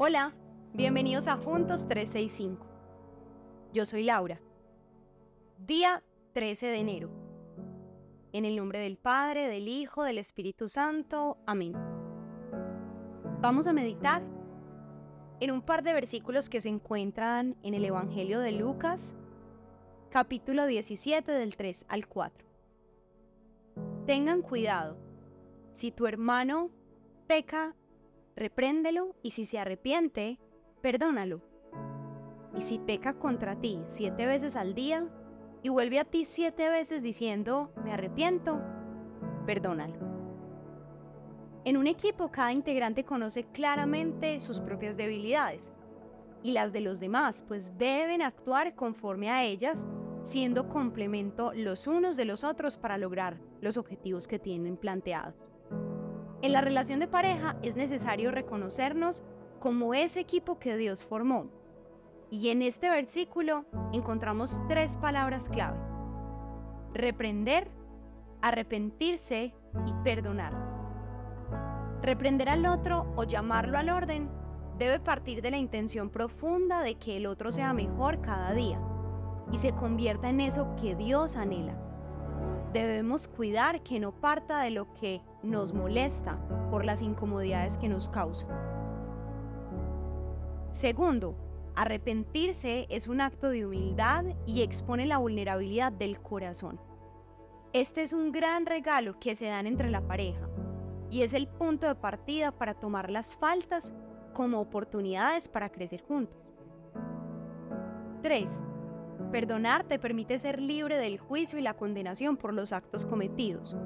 Hola, bienvenidos a Juntos 365. Yo soy Laura. Día 13 de enero. En el nombre del Padre, del Hijo, del Espíritu Santo. Amén. Vamos a meditar en un par de versículos que se encuentran en el Evangelio de Lucas, capítulo 17 del 3 al 4. Tengan cuidado. Si tu hermano peca repréndelo y si se arrepiente, perdónalo. Y si peca contra ti siete veces al día y vuelve a ti siete veces diciendo, me arrepiento, perdónalo. En un equipo cada integrante conoce claramente sus propias debilidades y las de los demás, pues deben actuar conforme a ellas, siendo complemento los unos de los otros para lograr los objetivos que tienen planteados. En la relación de pareja es necesario reconocernos como ese equipo que Dios formó. Y en este versículo encontramos tres palabras clave. Reprender, arrepentirse y perdonar. Reprender al otro o llamarlo al orden debe partir de la intención profunda de que el otro sea mejor cada día y se convierta en eso que Dios anhela. Debemos cuidar que no parta de lo que nos molesta por las incomodidades que nos causa. Segundo, arrepentirse es un acto de humildad y expone la vulnerabilidad del corazón. Este es un gran regalo que se dan entre la pareja y es el punto de partida para tomar las faltas como oportunidades para crecer juntos. 3. Perdonar te permite ser libre del juicio y la condenación por los actos cometidos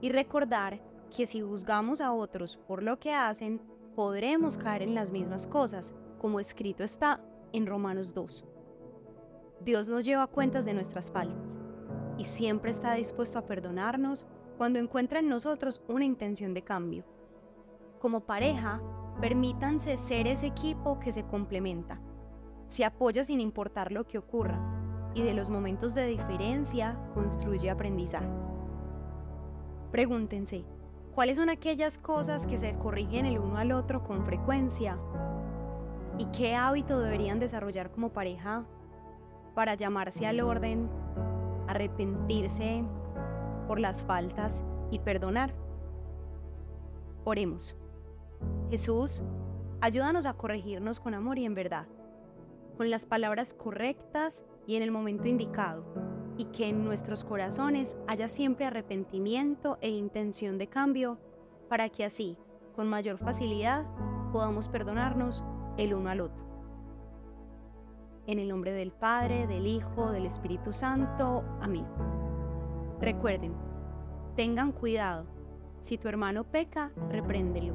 y recordar que si juzgamos a otros por lo que hacen, podremos caer en las mismas cosas, como escrito está en Romanos 2. Dios nos lleva cuentas de nuestras faltas y siempre está dispuesto a perdonarnos cuando encuentra en nosotros una intención de cambio. Como pareja, permítanse ser ese equipo que se complementa, se apoya sin importar lo que ocurra y de los momentos de diferencia construye aprendizajes. Pregúntense, ¿cuáles son aquellas cosas que se corrigen el uno al otro con frecuencia? ¿Y qué hábito deberían desarrollar como pareja para llamarse al orden, arrepentirse por las faltas y perdonar? Oremos. Jesús, ayúdanos a corregirnos con amor y en verdad, con las palabras correctas y en el momento indicado y que en nuestros corazones haya siempre arrepentimiento e intención de cambio para que así, con mayor facilidad, podamos perdonarnos el uno al otro. En el nombre del Padre, del Hijo, del Espíritu Santo. Amén. Recuerden, tengan cuidado. Si tu hermano peca, repréndelo.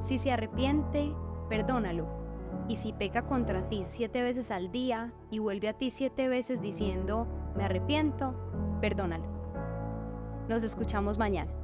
Si se arrepiente, perdónalo. Y si peca contra ti siete veces al día y vuelve a ti siete veces diciendo, me arrepiento, perdónalo. Nos escuchamos mañana.